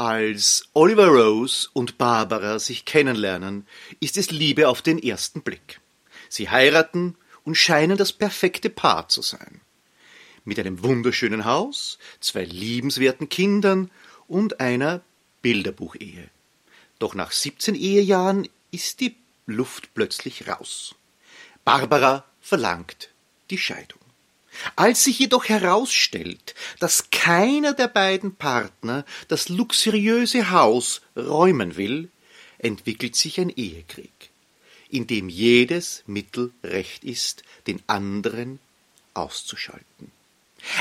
Als Oliver Rose und Barbara sich kennenlernen, ist es Liebe auf den ersten Blick. Sie heiraten und scheinen das perfekte Paar zu sein. Mit einem wunderschönen Haus, zwei liebenswerten Kindern und einer Bilderbuchehe. Doch nach 17 Ehejahren ist die Luft plötzlich raus. Barbara verlangt die Scheidung. Als sich jedoch herausstellt, dass keiner der beiden Partner das luxuriöse Haus räumen will, entwickelt sich ein Ehekrieg, in dem jedes Mittel recht ist, den anderen auszuschalten.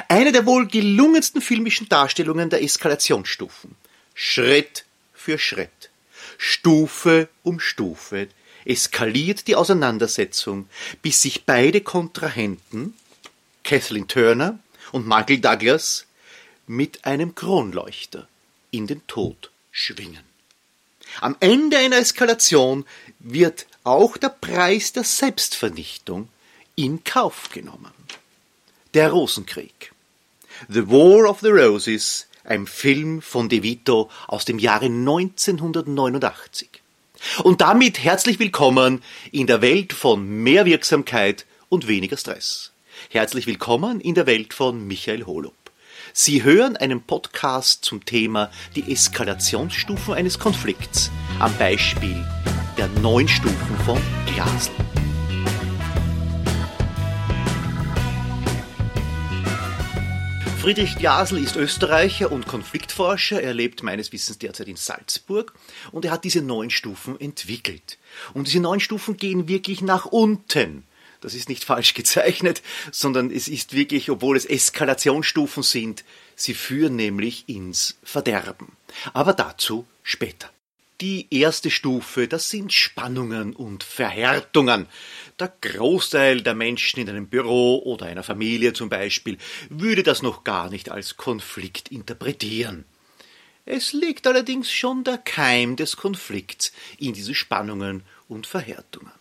Eine der wohl gelungensten filmischen Darstellungen der Eskalationsstufen. Schritt für Schritt, Stufe um Stufe eskaliert die Auseinandersetzung, bis sich beide Kontrahenten Kathleen Turner und Michael Douglas mit einem Kronleuchter in den Tod schwingen. Am Ende einer Eskalation wird auch der Preis der Selbstvernichtung in Kauf genommen. Der Rosenkrieg. The War of the Roses, ein Film von De Vito aus dem Jahre 1989. Und damit herzlich willkommen in der Welt von mehr Wirksamkeit und weniger Stress. Herzlich willkommen in der Welt von Michael Holub. Sie hören einen Podcast zum Thema die Eskalationsstufen eines Konflikts am Beispiel der neun Stufen von Glasl. Friedrich Glasl ist Österreicher und Konfliktforscher. Er lebt meines Wissens derzeit in Salzburg und er hat diese neun Stufen entwickelt. Und diese neun Stufen gehen wirklich nach unten. Das ist nicht falsch gezeichnet, sondern es ist wirklich, obwohl es Eskalationsstufen sind, sie führen nämlich ins Verderben. Aber dazu später. Die erste Stufe, das sind Spannungen und Verhärtungen. Der Großteil der Menschen in einem Büro oder einer Familie zum Beispiel würde das noch gar nicht als Konflikt interpretieren. Es liegt allerdings schon der Keim des Konflikts in diese Spannungen und Verhärtungen.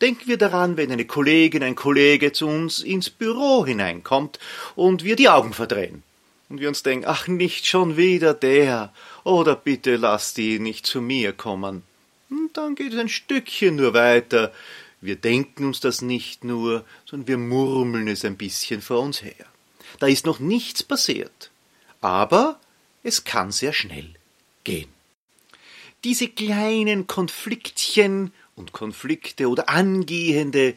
Denken wir daran, wenn eine Kollegin, ein Kollege zu uns ins Büro hineinkommt und wir die Augen verdrehen. Und wir uns denken, ach, nicht schon wieder der, oder bitte lass die nicht zu mir kommen. Und dann geht es ein Stückchen nur weiter. Wir denken uns das nicht nur, sondern wir murmeln es ein bisschen vor uns her. Da ist noch nichts passiert. Aber es kann sehr schnell gehen. Diese kleinen Konfliktchen und Konflikte oder angehende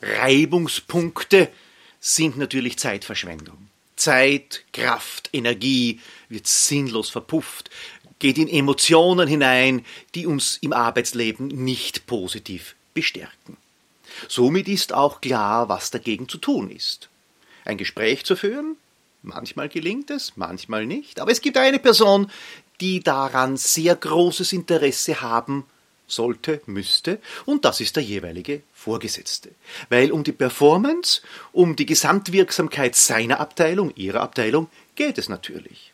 Reibungspunkte sind natürlich Zeitverschwendung. Zeit, Kraft, Energie wird sinnlos verpufft, geht in Emotionen hinein, die uns im Arbeitsleben nicht positiv bestärken. Somit ist auch klar, was dagegen zu tun ist. Ein Gespräch zu führen, manchmal gelingt es, manchmal nicht, aber es gibt eine Person, die daran sehr großes Interesse haben sollte, müsste, und das ist der jeweilige Vorgesetzte. Weil um die Performance, um die Gesamtwirksamkeit seiner Abteilung, ihrer Abteilung, geht es natürlich.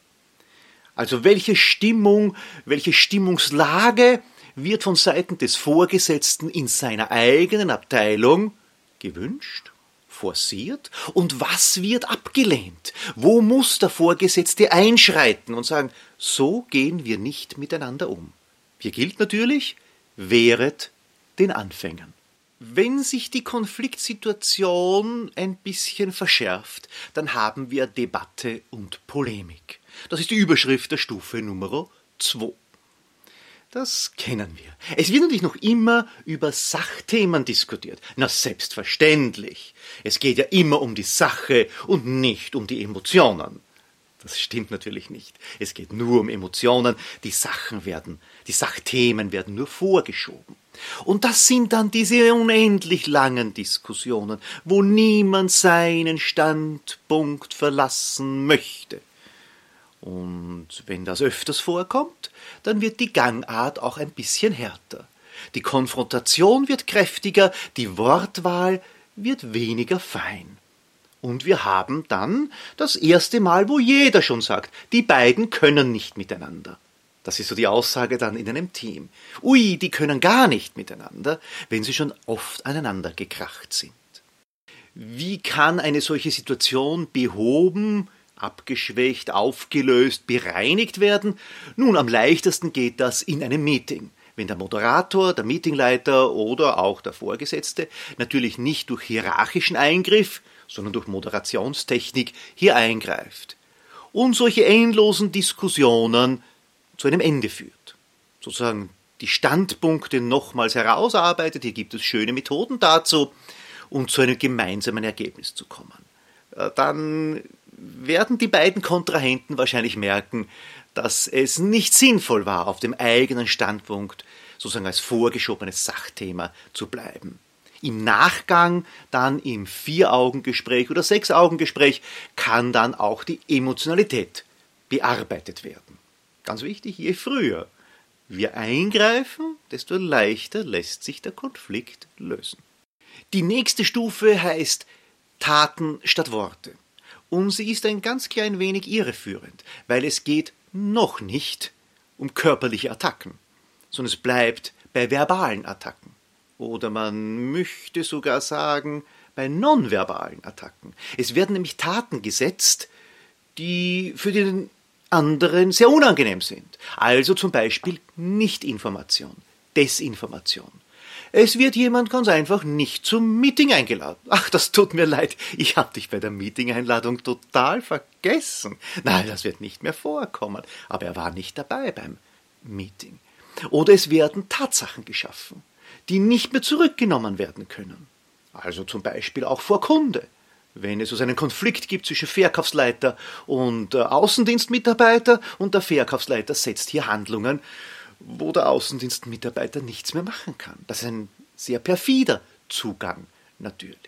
Also welche Stimmung, welche Stimmungslage wird von Seiten des Vorgesetzten in seiner eigenen Abteilung gewünscht, forciert und was wird abgelehnt? Wo muss der Vorgesetzte einschreiten und sagen, so gehen wir nicht miteinander um? Hier gilt natürlich, wehret den Anfängern. Wenn sich die Konfliktsituation ein bisschen verschärft, dann haben wir Debatte und Polemik. Das ist die Überschrift der Stufe Nummer 2. Das kennen wir. Es wird natürlich noch immer über Sachthemen diskutiert. Na selbstverständlich. Es geht ja immer um die Sache und nicht um die Emotionen. Das stimmt natürlich nicht. Es geht nur um Emotionen. Die Sachen werden, die Sachthemen werden nur vorgeschoben. Und das sind dann diese unendlich langen Diskussionen, wo niemand seinen Standpunkt verlassen möchte. Und wenn das öfters vorkommt, dann wird die Gangart auch ein bisschen härter. Die Konfrontation wird kräftiger, die Wortwahl wird weniger fein. Und wir haben dann das erste Mal, wo jeder schon sagt, die beiden können nicht miteinander. Das ist so die Aussage dann in einem Team. Ui, die können gar nicht miteinander, wenn sie schon oft aneinander gekracht sind. Wie kann eine solche Situation behoben, abgeschwächt, aufgelöst, bereinigt werden? Nun, am leichtesten geht das in einem Meeting wenn der Moderator, der Meetingleiter oder auch der Vorgesetzte natürlich nicht durch hierarchischen Eingriff, sondern durch Moderationstechnik hier eingreift und solche endlosen Diskussionen zu einem Ende führt. Sozusagen die Standpunkte nochmals herausarbeitet, hier gibt es schöne Methoden dazu, um zu einem gemeinsamen Ergebnis zu kommen. Äh, dann werden die beiden Kontrahenten wahrscheinlich merken, dass es nicht sinnvoll war, auf dem eigenen Standpunkt sozusagen als vorgeschobenes Sachthema zu bleiben. Im Nachgang, dann im Vier-Augen-Gespräch oder Sechs-Augen-Gespräch, kann dann auch die Emotionalität bearbeitet werden. Ganz wichtig, je früher wir eingreifen, desto leichter lässt sich der Konflikt lösen. Die nächste Stufe heißt Taten statt Worte. Und sie ist ein ganz klein wenig irreführend, weil es geht noch nicht um körperliche Attacken, sondern es bleibt bei verbalen Attacken. Oder man möchte sogar sagen, bei nonverbalen Attacken. Es werden nämlich Taten gesetzt, die für den anderen sehr unangenehm sind. Also zum Beispiel Nichtinformation, Desinformation. Es wird jemand ganz einfach nicht zum Meeting eingeladen. Ach, das tut mir leid, ich habe dich bei der Meeting-Einladung total vergessen. Nein, das wird nicht mehr vorkommen. Aber er war nicht dabei beim Meeting. Oder es werden Tatsachen geschaffen, die nicht mehr zurückgenommen werden können. Also zum Beispiel auch vor Kunde. Wenn es also einen Konflikt gibt zwischen Verkaufsleiter und äh, Außendienstmitarbeiter und der Verkaufsleiter setzt hier Handlungen wo der Außendienstmitarbeiter nichts mehr machen kann. Das ist ein sehr perfider Zugang natürlich.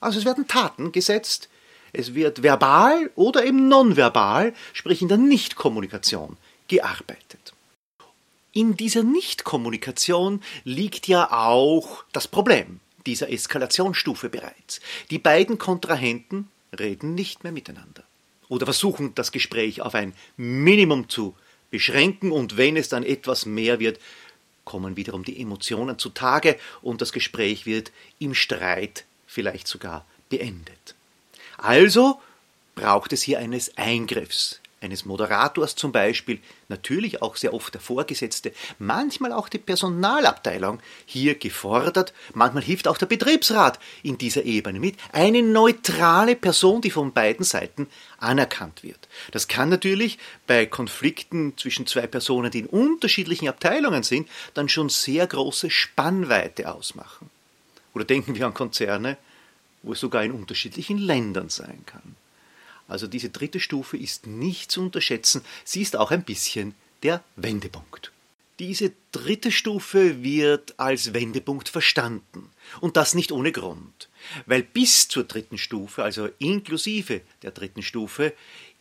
Also es werden Taten gesetzt, es wird verbal oder eben nonverbal, sprich in der Nichtkommunikation, gearbeitet. In dieser Nichtkommunikation liegt ja auch das Problem dieser Eskalationsstufe bereits. Die beiden Kontrahenten reden nicht mehr miteinander oder versuchen das Gespräch auf ein Minimum zu beschränken und wenn es dann etwas mehr wird, kommen wiederum die Emotionen zutage und das Gespräch wird im Streit vielleicht sogar beendet. Also braucht es hier eines Eingriffs, eines Moderators zum Beispiel, natürlich auch sehr oft der Vorgesetzte, manchmal auch die Personalabteilung hier gefordert, manchmal hilft auch der Betriebsrat in dieser Ebene mit, eine neutrale Person, die von beiden Seiten anerkannt wird. Das kann natürlich bei Konflikten zwischen zwei Personen, die in unterschiedlichen Abteilungen sind, dann schon sehr große Spannweite ausmachen. Oder denken wir an Konzerne, wo es sogar in unterschiedlichen Ländern sein kann. Also diese dritte Stufe ist nicht zu unterschätzen, sie ist auch ein bisschen der Wendepunkt. Diese dritte Stufe wird als Wendepunkt verstanden. Und das nicht ohne Grund. Weil bis zur dritten Stufe, also inklusive der dritten Stufe,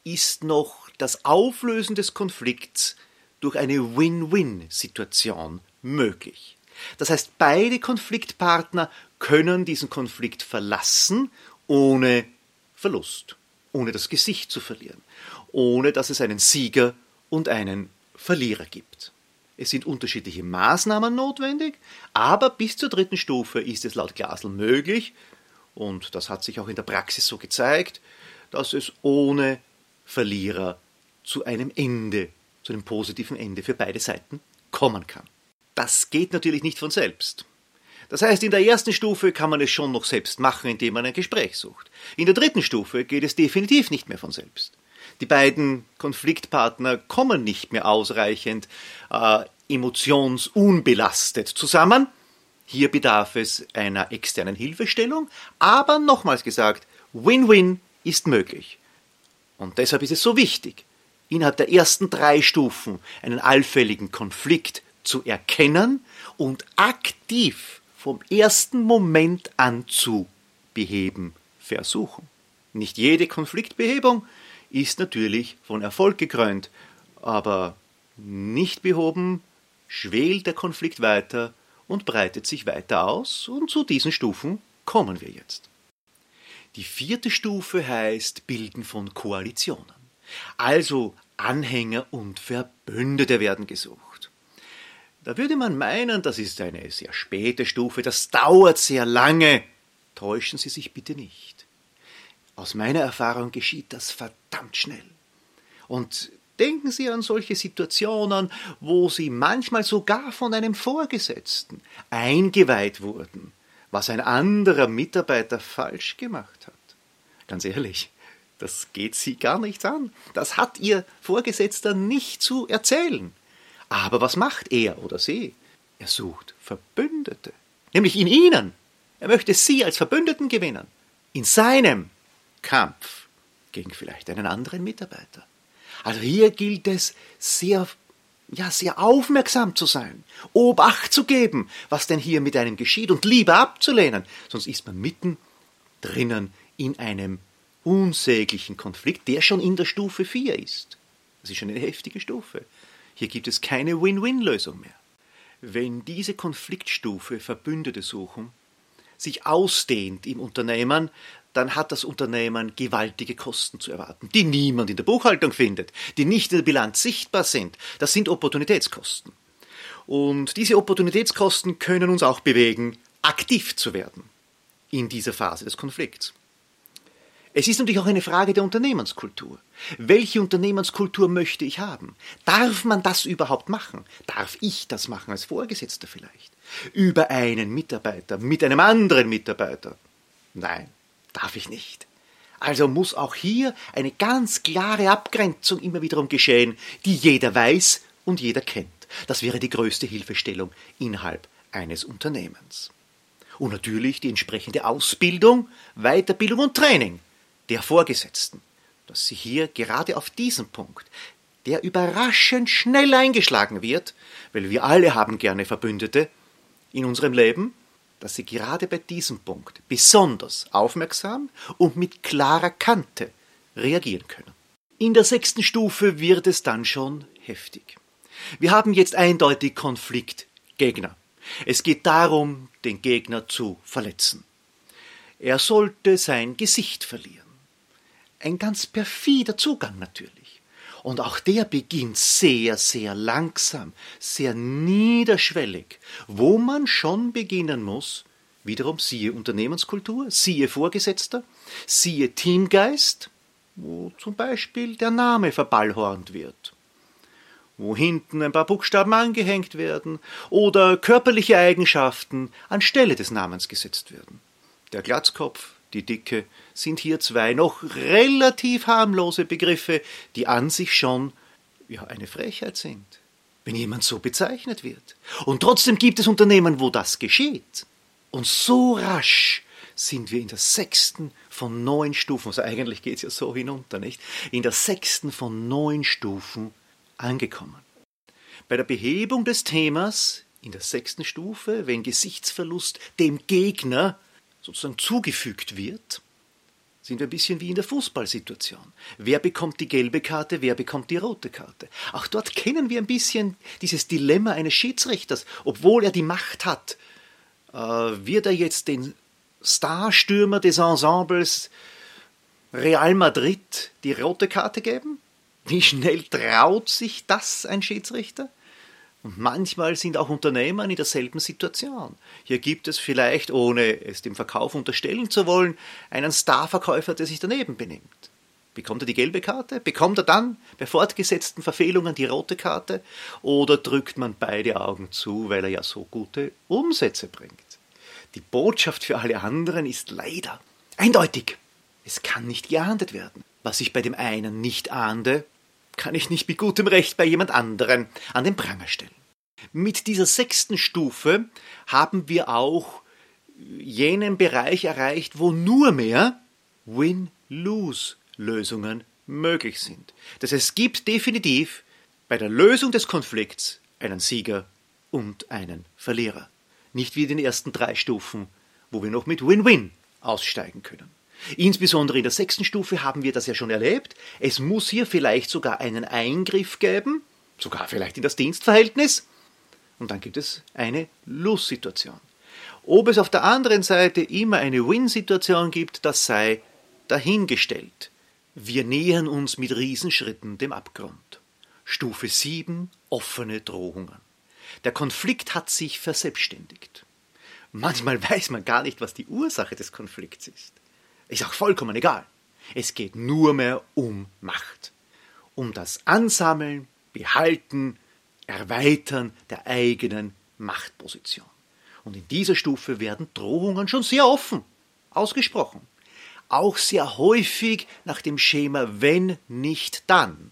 ist noch das Auflösen des Konflikts durch eine Win-Win-Situation möglich. Das heißt, beide Konfliktpartner können diesen Konflikt verlassen ohne Verlust ohne das Gesicht zu verlieren, ohne dass es einen Sieger und einen Verlierer gibt. Es sind unterschiedliche Maßnahmen notwendig, aber bis zur dritten Stufe ist es laut Glasl möglich, und das hat sich auch in der Praxis so gezeigt, dass es ohne Verlierer zu einem Ende, zu einem positiven Ende für beide Seiten kommen kann. Das geht natürlich nicht von selbst. Das heißt, in der ersten Stufe kann man es schon noch selbst machen, indem man ein Gespräch sucht. In der dritten Stufe geht es definitiv nicht mehr von selbst. Die beiden Konfliktpartner kommen nicht mehr ausreichend äh, emotionsunbelastet zusammen. Hier bedarf es einer externen Hilfestellung, aber nochmals gesagt, Win-Win ist möglich. Und deshalb ist es so wichtig, innerhalb der ersten drei Stufen einen allfälligen Konflikt zu erkennen und aktiv vom ersten Moment an zu beheben versuchen. Nicht jede Konfliktbehebung ist natürlich von Erfolg gekrönt, aber nicht behoben schwelt der Konflikt weiter und breitet sich weiter aus, und zu diesen Stufen kommen wir jetzt. Die vierte Stufe heißt Bilden von Koalitionen. Also Anhänger und Verbündete werden gesucht. Da würde man meinen, das ist eine sehr späte Stufe, das dauert sehr lange. Täuschen Sie sich bitte nicht. Aus meiner Erfahrung geschieht das verdammt schnell. Und denken Sie an solche Situationen, wo Sie manchmal sogar von einem Vorgesetzten eingeweiht wurden, was ein anderer Mitarbeiter falsch gemacht hat. Ganz ehrlich, das geht Sie gar nichts an. Das hat Ihr Vorgesetzter nicht zu erzählen. Aber was macht er oder sie? Er sucht Verbündete, nämlich in Ihnen. Er möchte Sie als Verbündeten gewinnen. In seinem Kampf gegen vielleicht einen anderen Mitarbeiter. Also hier gilt es sehr, ja, sehr aufmerksam zu sein, Obacht zu geben, was denn hier mit einem geschieht und lieber abzulehnen, sonst ist man mitten drinnen in einem unsäglichen Konflikt, der schon in der Stufe 4 ist. Das ist schon eine heftige Stufe. Hier gibt es keine Win-Win-Lösung mehr. Wenn diese Konfliktstufe Verbündete suchen, sich ausdehnt im Unternehmen, dann hat das Unternehmen gewaltige Kosten zu erwarten, die niemand in der Buchhaltung findet, die nicht in der Bilanz sichtbar sind. Das sind Opportunitätskosten. Und diese Opportunitätskosten können uns auch bewegen, aktiv zu werden in dieser Phase des Konflikts. Es ist natürlich auch eine Frage der Unternehmenskultur. Welche Unternehmenskultur möchte ich haben? Darf man das überhaupt machen? Darf ich das machen als Vorgesetzter vielleicht? Über einen Mitarbeiter mit einem anderen Mitarbeiter? Nein, darf ich nicht. Also muss auch hier eine ganz klare Abgrenzung immer wiederum geschehen, die jeder weiß und jeder kennt. Das wäre die größte Hilfestellung innerhalb eines Unternehmens. Und natürlich die entsprechende Ausbildung, Weiterbildung und Training der Vorgesetzten, dass sie hier gerade auf diesen Punkt, der überraschend schnell eingeschlagen wird, weil wir alle haben gerne Verbündete in unserem Leben, dass sie gerade bei diesem Punkt besonders aufmerksam und mit klarer Kante reagieren können. In der sechsten Stufe wird es dann schon heftig. Wir haben jetzt eindeutig Konfliktgegner. Es geht darum, den Gegner zu verletzen. Er sollte sein Gesicht verlieren. Ein ganz perfider Zugang natürlich. Und auch der beginnt sehr, sehr langsam, sehr niederschwellig, wo man schon beginnen muss, wiederum siehe Unternehmenskultur, siehe Vorgesetzter, siehe Teamgeist, wo zum Beispiel der Name verballhornt wird, wo hinten ein paar Buchstaben angehängt werden oder körperliche Eigenschaften anstelle des Namens gesetzt werden. Der Glatzkopf, die Dicke, sind hier zwei noch relativ harmlose Begriffe, die an sich schon ja, eine Frechheit sind, wenn jemand so bezeichnet wird. Und trotzdem gibt es Unternehmen, wo das geschieht. Und so rasch sind wir in der sechsten von neun Stufen, also eigentlich geht es ja so hinunter, nicht? In der sechsten von neun Stufen angekommen. Bei der Behebung des Themas in der sechsten Stufe, wenn Gesichtsverlust dem Gegner sozusagen zugefügt wird, sind wir ein bisschen wie in der Fußballsituation. Wer bekommt die gelbe Karte, wer bekommt die rote Karte? Auch dort kennen wir ein bisschen dieses Dilemma eines Schiedsrichters. Obwohl er die Macht hat, äh, wird er jetzt den Starstürmer des Ensembles Real Madrid die rote Karte geben? Wie schnell traut sich das ein Schiedsrichter? Und manchmal sind auch Unternehmer in derselben Situation. Hier gibt es vielleicht, ohne es dem Verkauf unterstellen zu wollen, einen Starverkäufer, der sich daneben benimmt. Bekommt er die gelbe Karte? Bekommt er dann bei fortgesetzten Verfehlungen die rote Karte? Oder drückt man beide Augen zu, weil er ja so gute Umsätze bringt? Die Botschaft für alle anderen ist leider eindeutig. Es kann nicht geahndet werden. Was ich bei dem einen nicht ahnde, kann ich nicht mit gutem Recht bei jemand anderen an den Pranger stellen. Mit dieser sechsten Stufe haben wir auch jenen Bereich erreicht, wo nur mehr Win-Lose-Lösungen möglich sind. Das heißt, es gibt definitiv bei der Lösung des Konflikts einen Sieger und einen Verlierer. Nicht wie in den ersten drei Stufen, wo wir noch mit Win-Win aussteigen können. Insbesondere in der sechsten Stufe haben wir das ja schon erlebt. Es muss hier vielleicht sogar einen Eingriff geben, sogar vielleicht in das Dienstverhältnis. Und dann gibt es eine Lose-Situation. Ob es auf der anderen Seite immer eine Win-Situation gibt, das sei dahingestellt. Wir nähern uns mit Riesenschritten dem Abgrund. Stufe 7 offene Drohungen. Der Konflikt hat sich verselbstständigt. Manchmal weiß man gar nicht, was die Ursache des Konflikts ist. Ist auch vollkommen egal. Es geht nur mehr um Macht. Um das Ansammeln, Behalten, Erweitern der eigenen Machtposition. Und in dieser Stufe werden Drohungen schon sehr offen ausgesprochen. Auch sehr häufig nach dem Schema wenn nicht dann.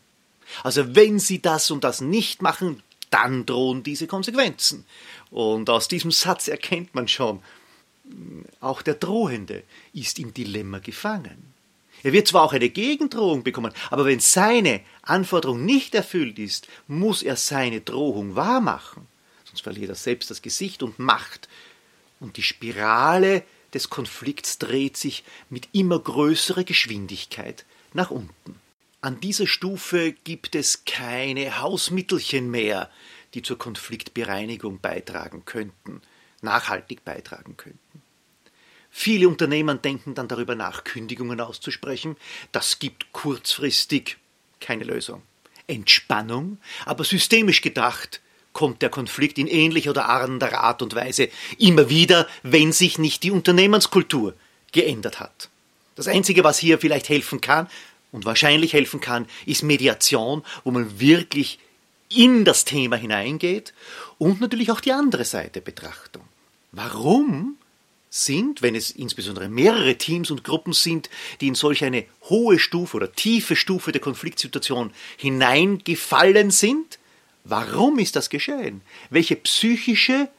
Also wenn Sie das und das nicht machen, dann drohen diese Konsequenzen. Und aus diesem Satz erkennt man schon, auch der Drohende ist im Dilemma gefangen. Er wird zwar auch eine Gegendrohung bekommen, aber wenn seine Anforderung nicht erfüllt ist, muss er seine Drohung wahrmachen. Sonst verliert er selbst das Gesicht und Macht. Und die Spirale des Konflikts dreht sich mit immer größerer Geschwindigkeit nach unten. An dieser Stufe gibt es keine Hausmittelchen mehr, die zur Konfliktbereinigung beitragen könnten, nachhaltig beitragen könnten. Viele Unternehmer denken dann darüber nach, Kündigungen auszusprechen. Das gibt kurzfristig keine Lösung. Entspannung, aber systemisch gedacht kommt der Konflikt in ähnlicher oder anderer Art und Weise immer wieder, wenn sich nicht die Unternehmenskultur geändert hat. Das Einzige, was hier vielleicht helfen kann und wahrscheinlich helfen kann, ist Mediation, wo man wirklich in das Thema hineingeht und natürlich auch die andere Seite Betrachtung. Warum sind, wenn es insbesondere mehrere Teams und Gruppen sind, die in solch eine hohe Stufe oder tiefe Stufe der Konfliktsituation hineingefallen sind, warum ist das geschehen? Welche psychische,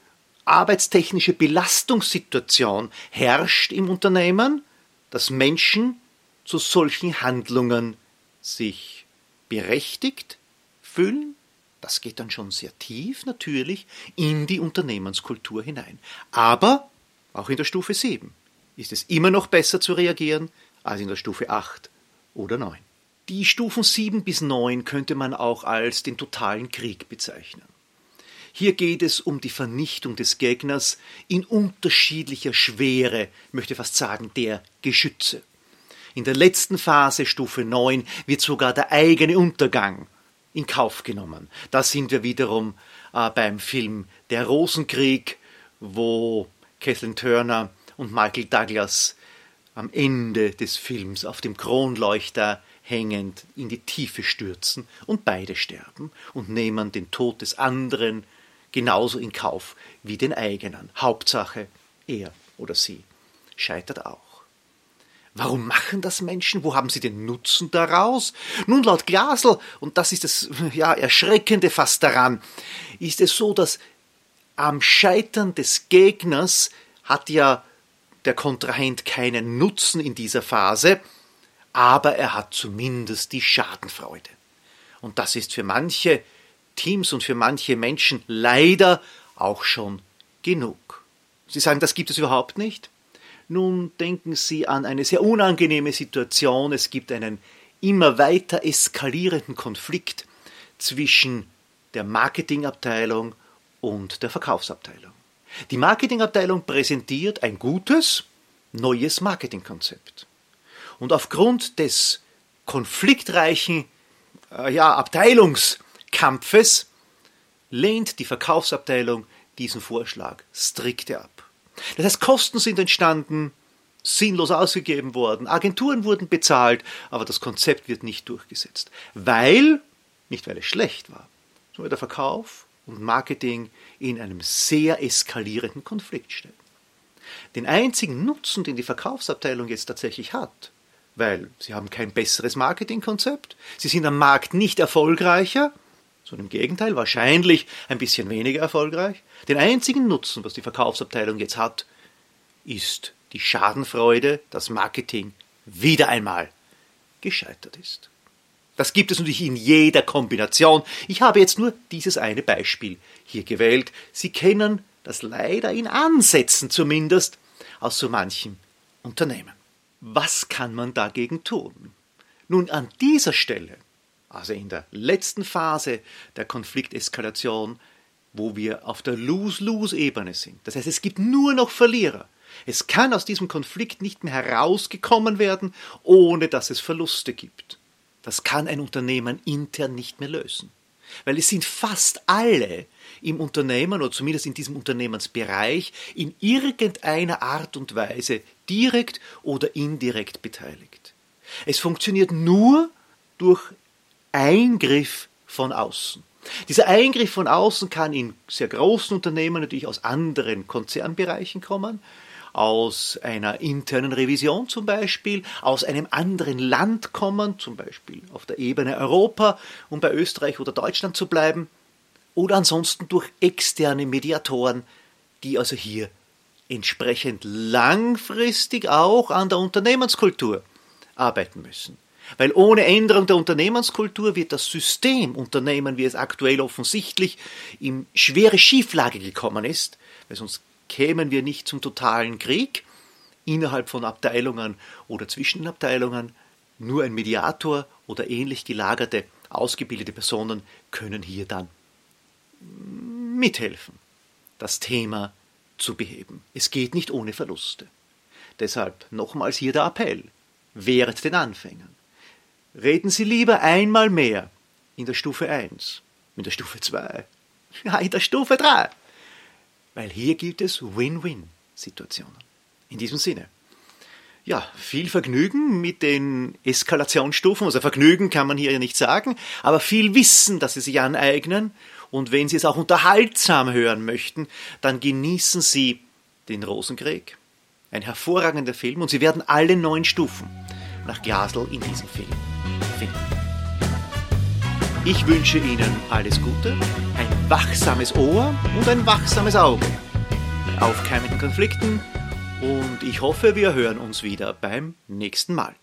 arbeitstechnische Belastungssituation herrscht im Unternehmen, dass Menschen zu solchen Handlungen sich berechtigt fühlen? Das geht dann schon sehr tief natürlich in die Unternehmenskultur hinein. Aber auch in der Stufe 7 ist es immer noch besser zu reagieren als in der Stufe 8 oder 9. Die Stufen 7 bis 9 könnte man auch als den totalen Krieg bezeichnen. Hier geht es um die Vernichtung des Gegners in unterschiedlicher Schwere, möchte fast sagen, der Geschütze. In der letzten Phase, Stufe 9, wird sogar der eigene Untergang in Kauf genommen. Da sind wir wiederum äh, beim Film Der Rosenkrieg, wo Kathleen Turner und Michael Douglas am Ende des Films auf dem Kronleuchter hängend in die Tiefe stürzen und beide sterben und nehmen den Tod des anderen genauso in Kauf wie den eigenen. Hauptsache, er oder sie scheitert auch. Warum machen das Menschen? Wo haben sie den Nutzen daraus? Nun, laut Glasl, und das ist das ja, Erschreckende fast daran, ist es so, dass am Scheitern des Gegners hat ja der Kontrahent keinen Nutzen in dieser Phase, aber er hat zumindest die Schadenfreude. Und das ist für manche Teams und für manche Menschen leider auch schon genug. Sie sagen, das gibt es überhaupt nicht? Nun denken Sie an eine sehr unangenehme Situation. Es gibt einen immer weiter eskalierenden Konflikt zwischen der Marketingabteilung und der Verkaufsabteilung. Die Marketingabteilung präsentiert ein gutes, neues Marketingkonzept. Und aufgrund des konfliktreichen äh, ja, Abteilungskampfes lehnt die Verkaufsabteilung diesen Vorschlag strikte ab. Das heißt, Kosten sind entstanden, sinnlos ausgegeben worden, Agenturen wurden bezahlt, aber das Konzept wird nicht durchgesetzt. Weil, nicht weil es schlecht war, sondern der Verkauf und Marketing in einem sehr eskalierenden Konflikt stehen. Den einzigen Nutzen, den die Verkaufsabteilung jetzt tatsächlich hat, weil sie haben kein besseres Marketingkonzept, sie sind am Markt nicht erfolgreicher, sondern im Gegenteil, wahrscheinlich ein bisschen weniger erfolgreich. Den einzigen Nutzen, was die Verkaufsabteilung jetzt hat, ist die Schadenfreude, dass Marketing wieder einmal gescheitert ist. Das gibt es natürlich in jeder Kombination. Ich habe jetzt nur dieses eine Beispiel hier gewählt. Sie kennen das leider in Ansätzen zumindest aus so manchem Unternehmen. Was kann man dagegen tun? Nun, an dieser Stelle, also in der letzten Phase der Konflikteskalation, wo wir auf der Lose-Lose-Ebene sind, das heißt, es gibt nur noch Verlierer. Es kann aus diesem Konflikt nicht mehr herausgekommen werden, ohne dass es Verluste gibt. Das kann ein Unternehmen intern nicht mehr lösen. Weil es sind fast alle im Unternehmen oder zumindest in diesem Unternehmensbereich in irgendeiner Art und Weise direkt oder indirekt beteiligt. Es funktioniert nur durch Eingriff von außen. Dieser Eingriff von außen kann in sehr großen Unternehmen natürlich aus anderen Konzernbereichen kommen, aus einer internen Revision zum Beispiel, aus einem anderen Land kommen, zum Beispiel auf der Ebene Europa, um bei Österreich oder Deutschland zu bleiben, oder ansonsten durch externe Mediatoren, die also hier entsprechend langfristig auch an der Unternehmenskultur arbeiten müssen. Weil ohne Änderung der Unternehmenskultur wird das System Unternehmen, wie es aktuell offensichtlich in schwere Schieflage gekommen ist, weil sonst kämen wir nicht zum totalen Krieg innerhalb von Abteilungen oder zwischen Abteilungen. Nur ein Mediator oder ähnlich gelagerte, ausgebildete Personen können hier dann mithelfen, das Thema zu beheben. Es geht nicht ohne Verluste. Deshalb nochmals hier der Appell. Wehret den Anfängern. Reden Sie lieber einmal mehr in der Stufe 1, in der Stufe 2, ja, in der Stufe 3. Weil hier gilt es Win-Win-Situationen. In diesem Sinne. Ja, viel Vergnügen mit den Eskalationsstufen. Also Vergnügen kann man hier ja nicht sagen, aber viel Wissen, das Sie sich aneignen und wenn Sie es auch unterhaltsam hören möchten, dann genießen Sie den Rosenkrieg. Ein hervorragender Film und Sie werden alle neun Stufen nach Glasl in diesem Film finden. Ich wünsche Ihnen alles Gute, ein wachsames Ohr und ein wachsames Auge, aufkeimenden Konflikten und ich hoffe, wir hören uns wieder beim nächsten Mal.